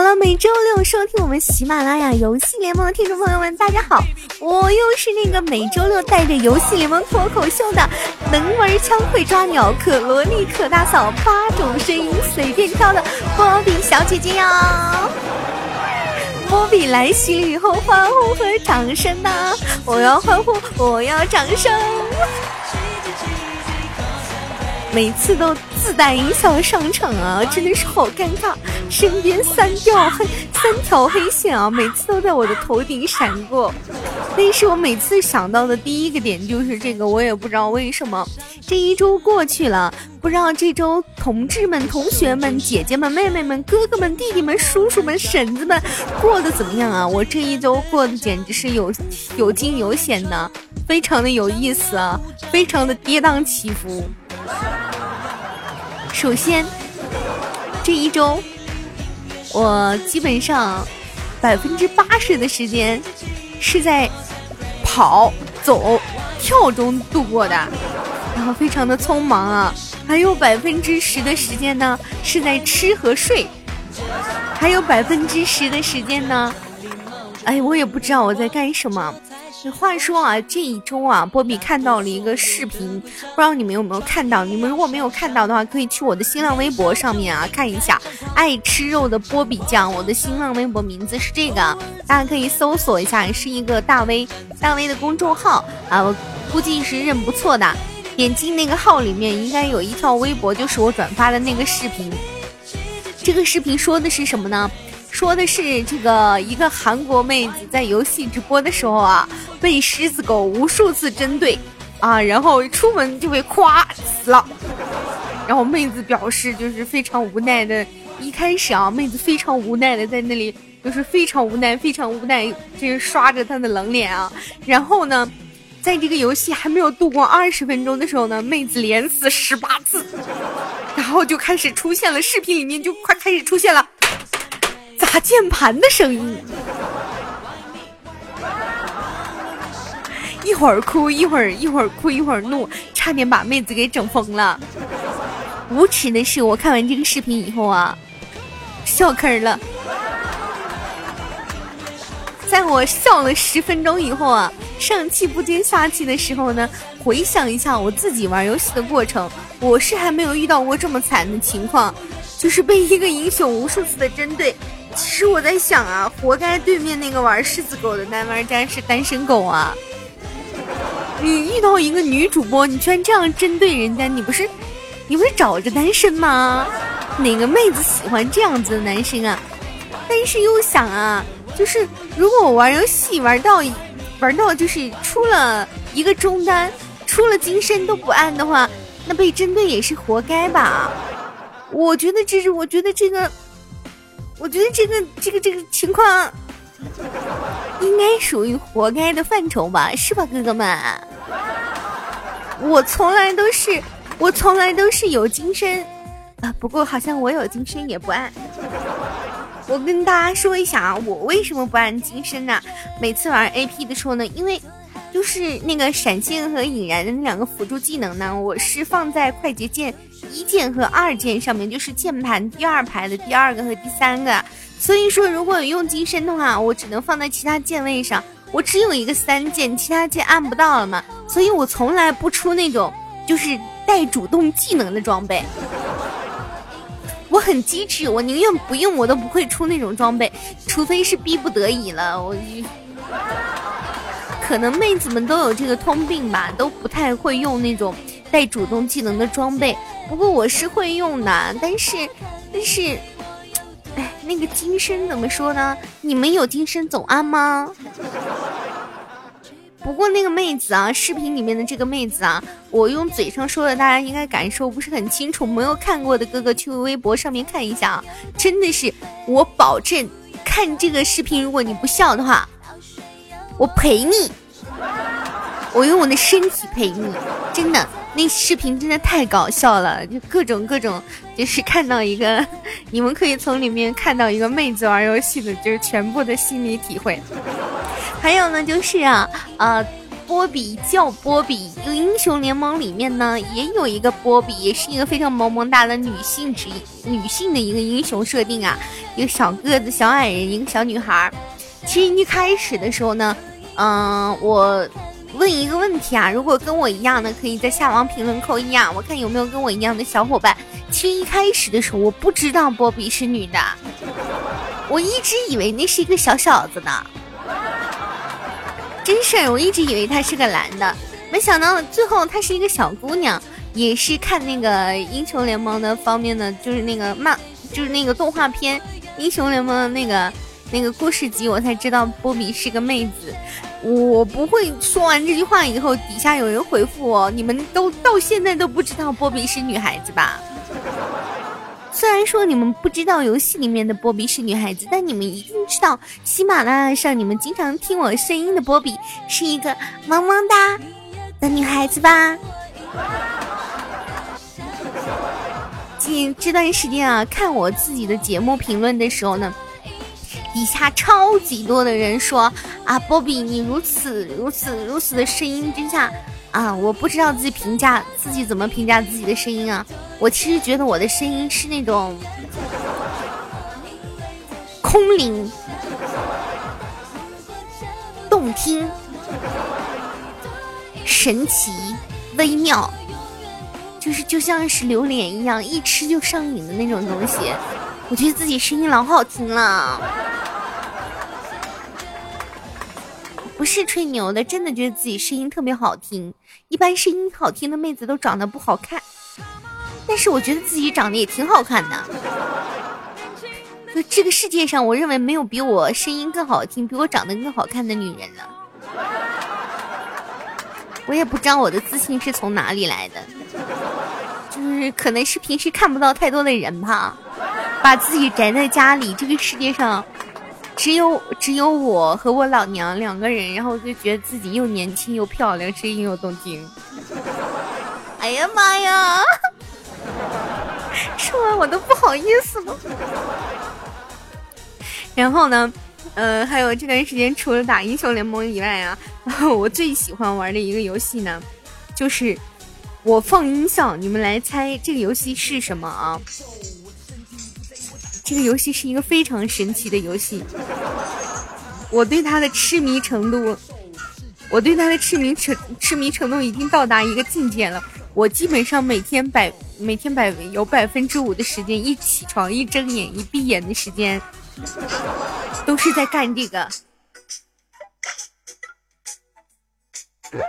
好了，每周六收听我们喜马拉雅游戏联盟的听众朋友们，大家好，我又是那个每周六带着游戏联盟脱口秀的，能玩枪会抓鸟可萝莉可大嫂八种声音随便挑的波比小姐姐呀！波比来袭以后，欢呼和掌声呢？我要欢呼，我要掌声。每次都自带音效上场啊，真的是好尴尬。身边三条黑三条黑线啊，每次都在我的头顶闪过。但是我每次想到的第一个点就是这个，我也不知道为什么。这一周过去了，不知道这周同志们、同学们、姐姐们、妹妹们、哥哥们、弟弟们、叔叔们、婶子们过得怎么样啊？我这一周过得简直是有有惊有险的，非常的有意思啊，非常的跌宕起伏。首先，这一周我基本上百分之八十的时间是在跑、走、跳中度过的，然后非常的匆忙啊。还有百分之十的时间呢是在吃和睡，还有百分之十的时间呢，哎，我也不知道我在干什么。话说啊，这一周啊，波比看到了一个视频，不知道你们有没有看到？你们如果没有看到的话，可以去我的新浪微博上面啊看一下。爱吃肉的波比酱，我的新浪微博名字是这个，大家可以搜索一下，是一个大 V 大 V 的公众号啊，我估计是认不错的。点击那个号里面，应该有一条微博，就是我转发的那个视频。这个视频说的是什么呢？说的是这个一个韩国妹子在游戏直播的时候啊，被狮子狗无数次针对，啊，然后出门就被夸死了。然后妹子表示就是非常无奈的，一开始啊，妹子非常无奈的在那里就是非常无奈，非常无奈，就是刷着她的冷脸啊。然后呢，在这个游戏还没有度过二十分钟的时候呢，妹子连死十八次，然后就开始出现了，视频里面就快开始出现了。打键盘的声音，一会儿哭一会儿一会儿哭一会儿怒，差点把妹子给整疯了。无耻的是，我看完这个视频以后啊，笑坑了。在我笑了十分钟以后啊，上气不接下气的时候呢，回想一下我自己玩游戏的过程，我是还没有遇到过这么惨的情况，就是被一个英雄无数次的针对。其实我在想啊，活该对面那个玩狮子狗的男玩家是单身狗啊！你遇到一个女主播，你居然这样针对人家，你不是你不是找着单身吗？哪个妹子喜欢这样子的男生啊？但是又想啊，就是如果我玩游戏玩到玩到就是出了一个中单，出了金身都不按的话，那被针对也是活该吧？我觉得这是，我觉得这个。我觉得这个这个这个情况 应该属于活该的范畴吧，是吧，哥哥们？我从来都是我从来都是有金身啊，不过好像我有金身也不按。我跟大家说一下啊，我为什么不按金身呢？每次玩 AP 的时候呢，因为就是那个闪现和引燃的那两个辅助技能呢，我是放在快捷键。一键和二键上面就是键盘第二排的第二个和第三个，所以说如果有用金身的话，我只能放在其他键位上，我只有一个三键，其他键按不到了嘛，所以我从来不出那种就是带主动技能的装备。我很机智，我宁愿不用，我都不会出那种装备，除非是逼不得已了。我就可能妹子们都有这个通病吧，都不太会用那种带主动技能的装备。不过我是会用的，但是，但是，哎，那个金身怎么说呢？你们有金身总安吗？不过那个妹子啊，视频里面的这个妹子啊，我用嘴上说的，大家应该感受不是很清楚。没有看过的哥哥去微博上面看一下啊，真的是，我保证看这个视频，如果你不笑的话，我陪你，我用我的身体陪你，真的。那视频真的太搞笑了，就各种各种，就是看到一个，你们可以从里面看到一个妹子玩游戏的，就是全部的心理体会。还有呢，就是啊，呃，波比叫波比，英雄联盟里面呢也有一个波比，也是一个非常萌萌哒的女性之女性的一个英雄设定啊，一个小个子小矮人，一个小女孩。其实一开始的时候呢，嗯，我问一个问题啊，如果跟我一样的，可以在下方评论扣一啊，我看有没有跟我一样的小伙伴。其实一开始的时候我不知道波比是女的，我一直以为那是一个小小子呢。真事儿，我一直以为他是个男的，没想到最后她是一个小姑娘。也是看那个英雄联盟的方面的，就是那个漫，就是那个动画片英雄联盟那个那个故事集，我才知道波比是个妹子。我不会说完这句话以后，底下有人回复我，你们都到现在都不知道波比是女孩子吧？虽然说你们不知道游戏里面的波比是女孩子，但你们一定知道喜马拉雅上你们经常听我声音的波比是一个萌萌哒的女孩子吧？近这段时间啊，看我自己的节目评论的时候呢，底下超级多的人说啊，波比你如此如此如此的声音之下啊，我不知道自己评价自己怎么评价自己的声音啊。我其实觉得我的声音是那种空灵、动听、神奇、微妙，就是就像是榴莲一样，一吃就上瘾的那种东西。我觉得自己声音老好听了，不是吹牛的，真的觉得自己声音特别好听。一般声音好听的妹子都长得不好看。但是我觉得自己长得也挺好看的。就这个世界上，我认为没有比我声音更好听、比我长得更好看的女人了。我也不知道我的自信是从哪里来的，就是可能是平时看不到太多的人吧，把自己宅在家里。这个世界上，只有只有我和我老娘两个人，然后就觉得自己又年轻又漂亮，声音又动听。哎呀妈呀！说完我都不好意思了。然后呢，呃，还有这段时间除了打英雄联盟以外啊，我最喜欢玩的一个游戏呢，就是我放音效，你们来猜这个游戏是什么啊？这个游戏是一个非常神奇的游戏，我对它的痴迷程度，我对它的痴迷程痴迷程度已经到达一个境界了。我基本上每天百每天百有百分之五的时间，一起床一睁眼一闭眼的时间，都是在干这个。嗯，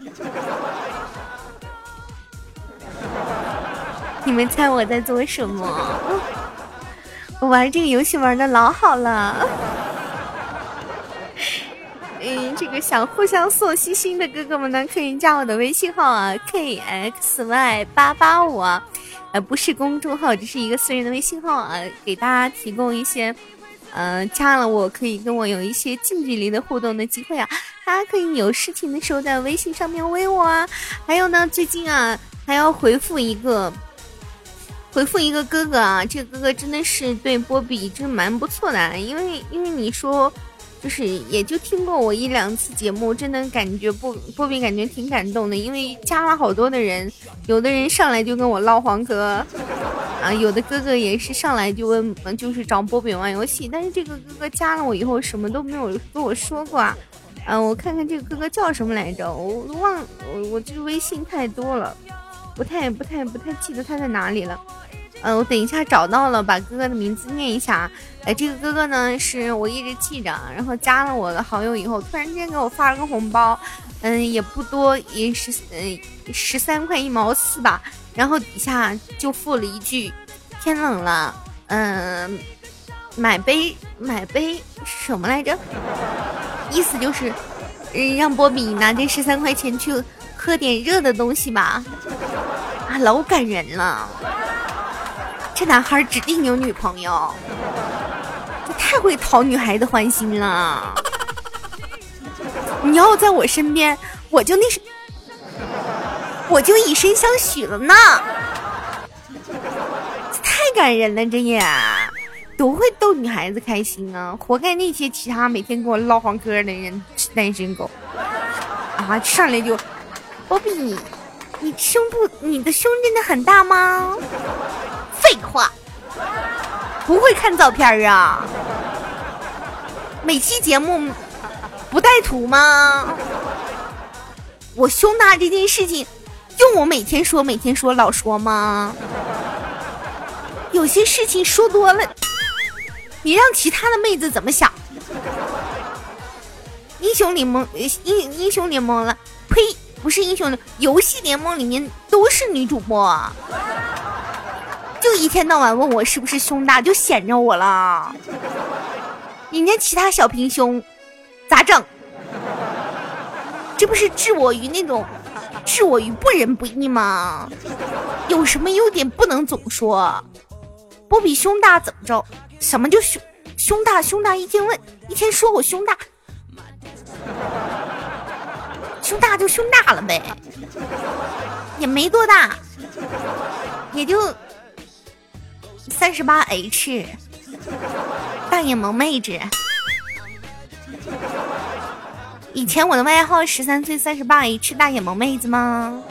你们猜我在做什么？我玩这个游戏玩的老好了，嗯，这个想互相送星星的哥哥们呢，可以加我的微信号啊，kxy 八八五，呃，不是公众号，只是一个私人的微信号啊，给大家提供一些，呃，加了我可以跟我有一些近距离的互动的机会啊，大家可以有事情的时候在微信上面微我啊，还有呢，最近啊还要回复一个。回复一个哥哥啊，这个哥哥真的是对波比真蛮不错的，因为因为你说，就是也就听过我一两次节目，真的感觉波波比感觉挺感动的，因为加了好多的人，有的人上来就跟我唠黄哥，啊，有的哥哥也是上来就问，就是找波比玩游戏，但是这个哥哥加了我以后什么都没有跟我说过啊，嗯，我看看这个哥哥叫什么来着，我忘，我我这微信太多了。不太不太不太记得他在哪里了，嗯，我等一下找到了，把哥哥的名字念一下。哎，这个哥哥呢是我一直记着，然后加了我的好友以后，突然间给我发了个红包，嗯，也不多，也是嗯十三块一毛四吧。然后底下就附了一句：天冷了，嗯，买杯买杯什么来着？意思就是，嗯让波比拿这十三块钱去。喝点热的东西吧，啊，老感人了！这男孩指定有女朋友，这太会讨女孩的欢心了。你要在我身边，我就那是，我就以身相许了呢。太感人了，这也多会逗女孩子开心啊！活该那些其他每天跟我唠黄嗑的人单身狗啊！上来就，波比，你胸部，你的胸真的很大吗？废话，不会看照片啊？每期节目不带图吗？我胸大这件事情，用我每天说每天说老说吗？有些事情说多了，你让其他的妹子怎么想？英雄联盟，英英雄联盟了，呸，不是英雄联，游戏联盟里面都是女主播，就一天到晚问我是不是胸大，就显着我了。人家其他小平胸咋整？这不是置我于那种置我于不仁不义吗？有什么优点不能总说？不比胸大怎么着？什么就胸胸大胸大？一天问一天说我胸大，胸大就胸大了呗，也没多大，也就三十八 H。大眼萌妹子，以前我的外号十三岁三十八 H 大眼萌妹子吗？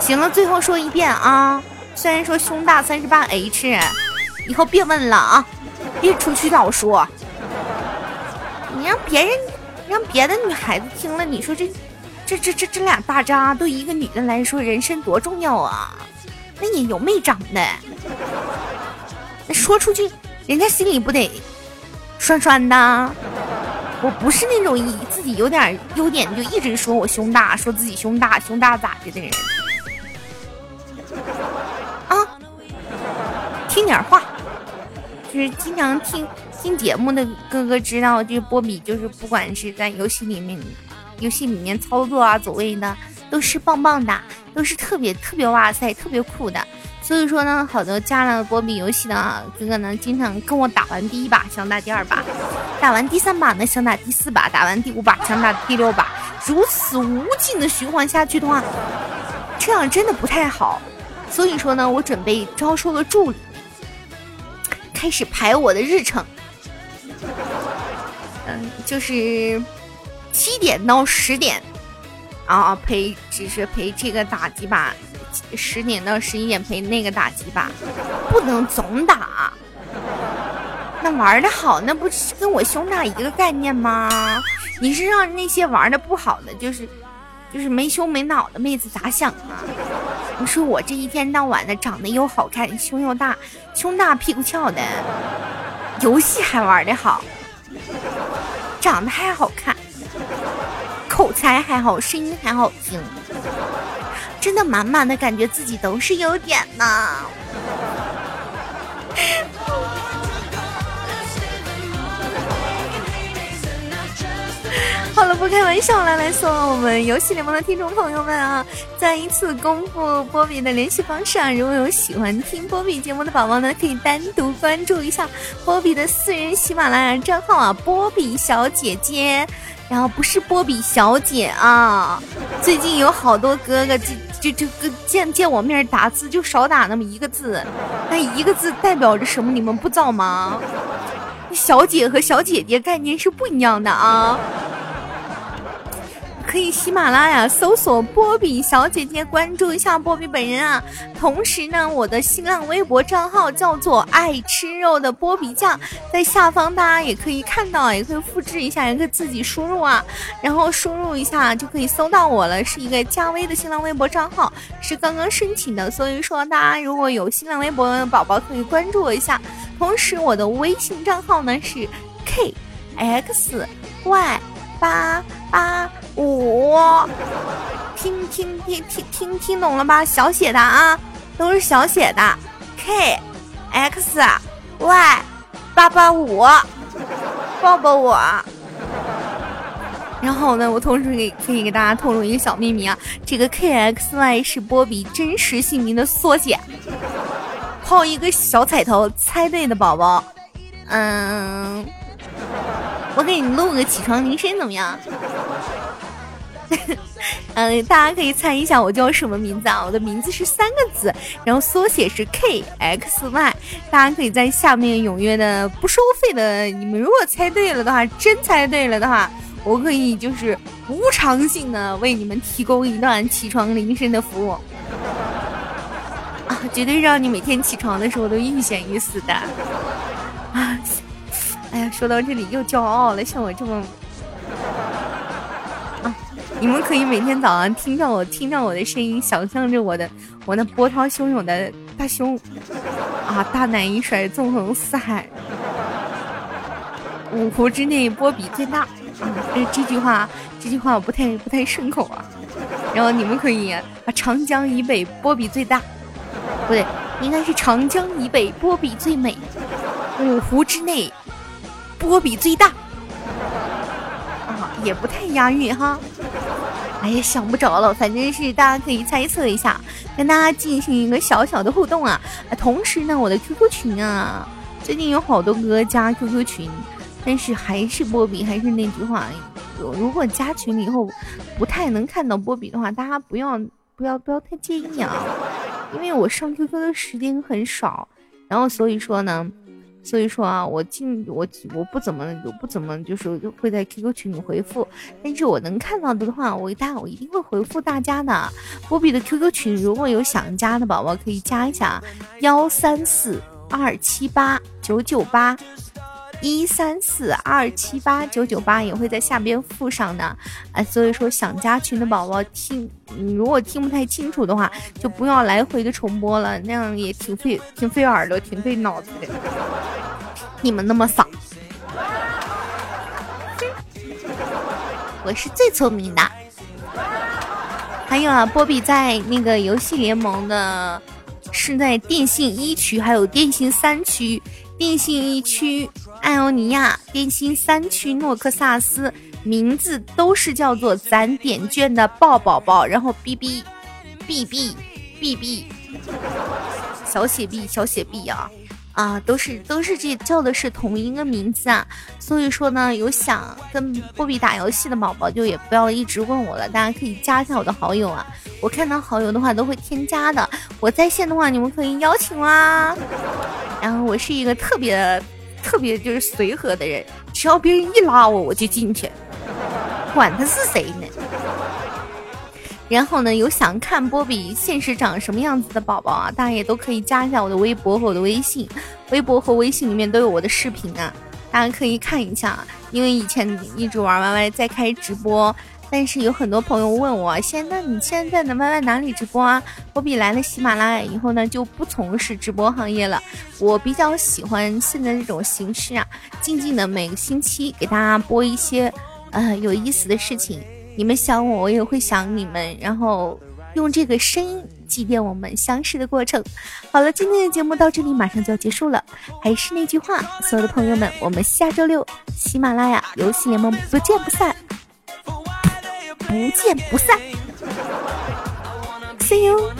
行了，最后说一遍啊！虽然说胸大三十八 H，以后别问了啊，别出去老说。你让别人让别的女孩子听了，你说这这这这这俩大渣对一个女的来说人身多重要啊？那你有没长的？那说出去，人家心里不得？酸酸的，我不是那种以自己有点优点就一直说我胸大，说自己胸大，胸大咋的的人啊！听点话，就是经常听听节目的哥哥知道，这波比就是不管是在游戏里面，游戏里面操作啊、走位的，都是棒棒的，都是特别特别哇塞，特别酷的。所以说呢，好多加了波比游戏的哥哥呢，经常跟我打完第一把想打第二把，打完第三把呢想打第四把，打完第五把想打第六把，如此无尽的循环下去的话，这样真的不太好。所以说呢，我准备招收个助理，开始排我的日程。嗯，就是七点到十点，啊陪只是陪这个打几把。十点到十一点陪那个打几把，不能总打。那玩的好，那不是跟我胸大一个概念吗？你是让那些玩的不好的，就是就是没胸没脑的妹子咋想啊？你说我这一天到晚的长得又好看，胸又大，胸大屁股翘的，游戏还玩的好，长得还好看，口才还好，声音还好听。真的满满的感觉自己都是优点呢。好了，不开玩笑了，来送我们游戏联盟的听众朋友们啊！再一次公布波比的联系方式啊！如果有喜欢听波比节目的宝宝呢，可以单独关注一下波比的私人喜马拉雅账号啊，波比小姐姐。然后不是波比小姐啊，最近有好多哥哥就就就见见我面打字就少打那么一个字，那一个字代表着什么？你们不知道吗？小姐和小姐姐概念是不一样的啊。可以喜马拉雅搜索波比小姐姐，关注一下波比本人啊。同时呢，我的新浪微博账号叫做爱吃肉的波比酱，在下方大家也可以看到，也可以复制一下，也可以自己输入啊。然后输入一下就可以搜到我了，是一个加微的新浪微博账号，是刚刚申请的，所以说大家如果有新浪微博的宝宝可以关注我一下。同时我的微信账号呢是 k x y 八八。五，听听听听听听懂了吧？小写的啊，都是小写的。K X Y 八八五，抱抱我。然后呢，我同时给可以给大家透露一个小秘密啊，这个 K X Y 是波比真实姓名的缩写。抛一个小彩头，猜对的宝宝，嗯，我给你录个起床铃声怎么样？嗯，大家可以猜一下我叫什么名字啊？我的名字是三个字，然后缩写是 K X Y。大家可以在下面踊跃的不收费的，你们如果猜对了的话，真猜对了的话，我可以就是无偿性的为你们提供一段起床铃声的服务啊，绝对让你每天起床的时候都欲仙欲死的！哎呀，说到这里又骄傲了，像我这么啊。你们可以每天早上听到我，听到我的声音，想象着我的我那波涛汹涌的大胸，啊，大奶一甩，纵横四海，五湖之内波比最大。啊，这这句话，这句话我不太不太顺口啊。然后你们可以啊，长江以北波比最大，不对，应该是长江以北波比最美，五湖之内波比最大。啊，也不太押韵哈。哎呀，想不着了，反正是大家可以猜测一下，跟大家进行一个小小的互动啊。同时呢，我的 QQ 群啊，最近有好多哥加 QQ 群，但是还是波比，还是那句话，如果加群了以后不太能看到波比的话，大家不要不要不要太介意啊，因为我上 QQ 的时间很少，然后所以说呢。所以说啊，我进我我不怎么我不怎么就是会在 QQ 群里回复，但是我能看到的话，我大我一定会回复大家的。波比的 QQ 群如果有想加的宝宝可以加一下，幺三四二七八九九八。一三四二七八九九八也会在下边附上的，啊，所以说想加群的宝宝听，如果听不太清楚的话，就不要来回的重播了，那样也挺费挺费耳朵，挺费脑子的。你们那么傻，我是最聪明的。还有啊，波比在那个游戏联盟的，是在电信一区，还有电信三区。电信一区艾欧尼亚，电信三区诺克萨斯，名字都是叫做攒点券的抱宝宝，然后 B B B B B B 小写 B 小写 B 啊。啊，都是都是这叫的是同一个名字啊，所以说呢，有想跟波比打游戏的宝宝就也不要一直问我了，大家可以加一下我的好友啊，我看到好友的话都会添加的，我在线的话你们可以邀请我啊。然后我是一个特别特别就是随和的人，只要别人一拉我，我就进去，管他是谁呢。然后呢，有想看波比现实长什么样子的宝宝啊，大家也都可以加一下我的微博和我的微信，微博和微信里面都有我的视频啊，大家可以看一下。因为以前一直玩 YY 在开直播。但是有很多朋友问我，现在你现在的 Y Y 哪里直播啊？波比来了喜马拉雅以后呢，就不从事直播行业了。我比较喜欢现在这种形式啊，静静的每个星期给大家播一些呃有意思的事情。你们想我，我也会想你们，然后用这个声音祭奠我们相识的过程。好了，今天的节目到这里马上就要结束了，还是那句话，所有的朋友们，我们下周六喜马拉雅游戏联盟不见不散。不见不散，See you。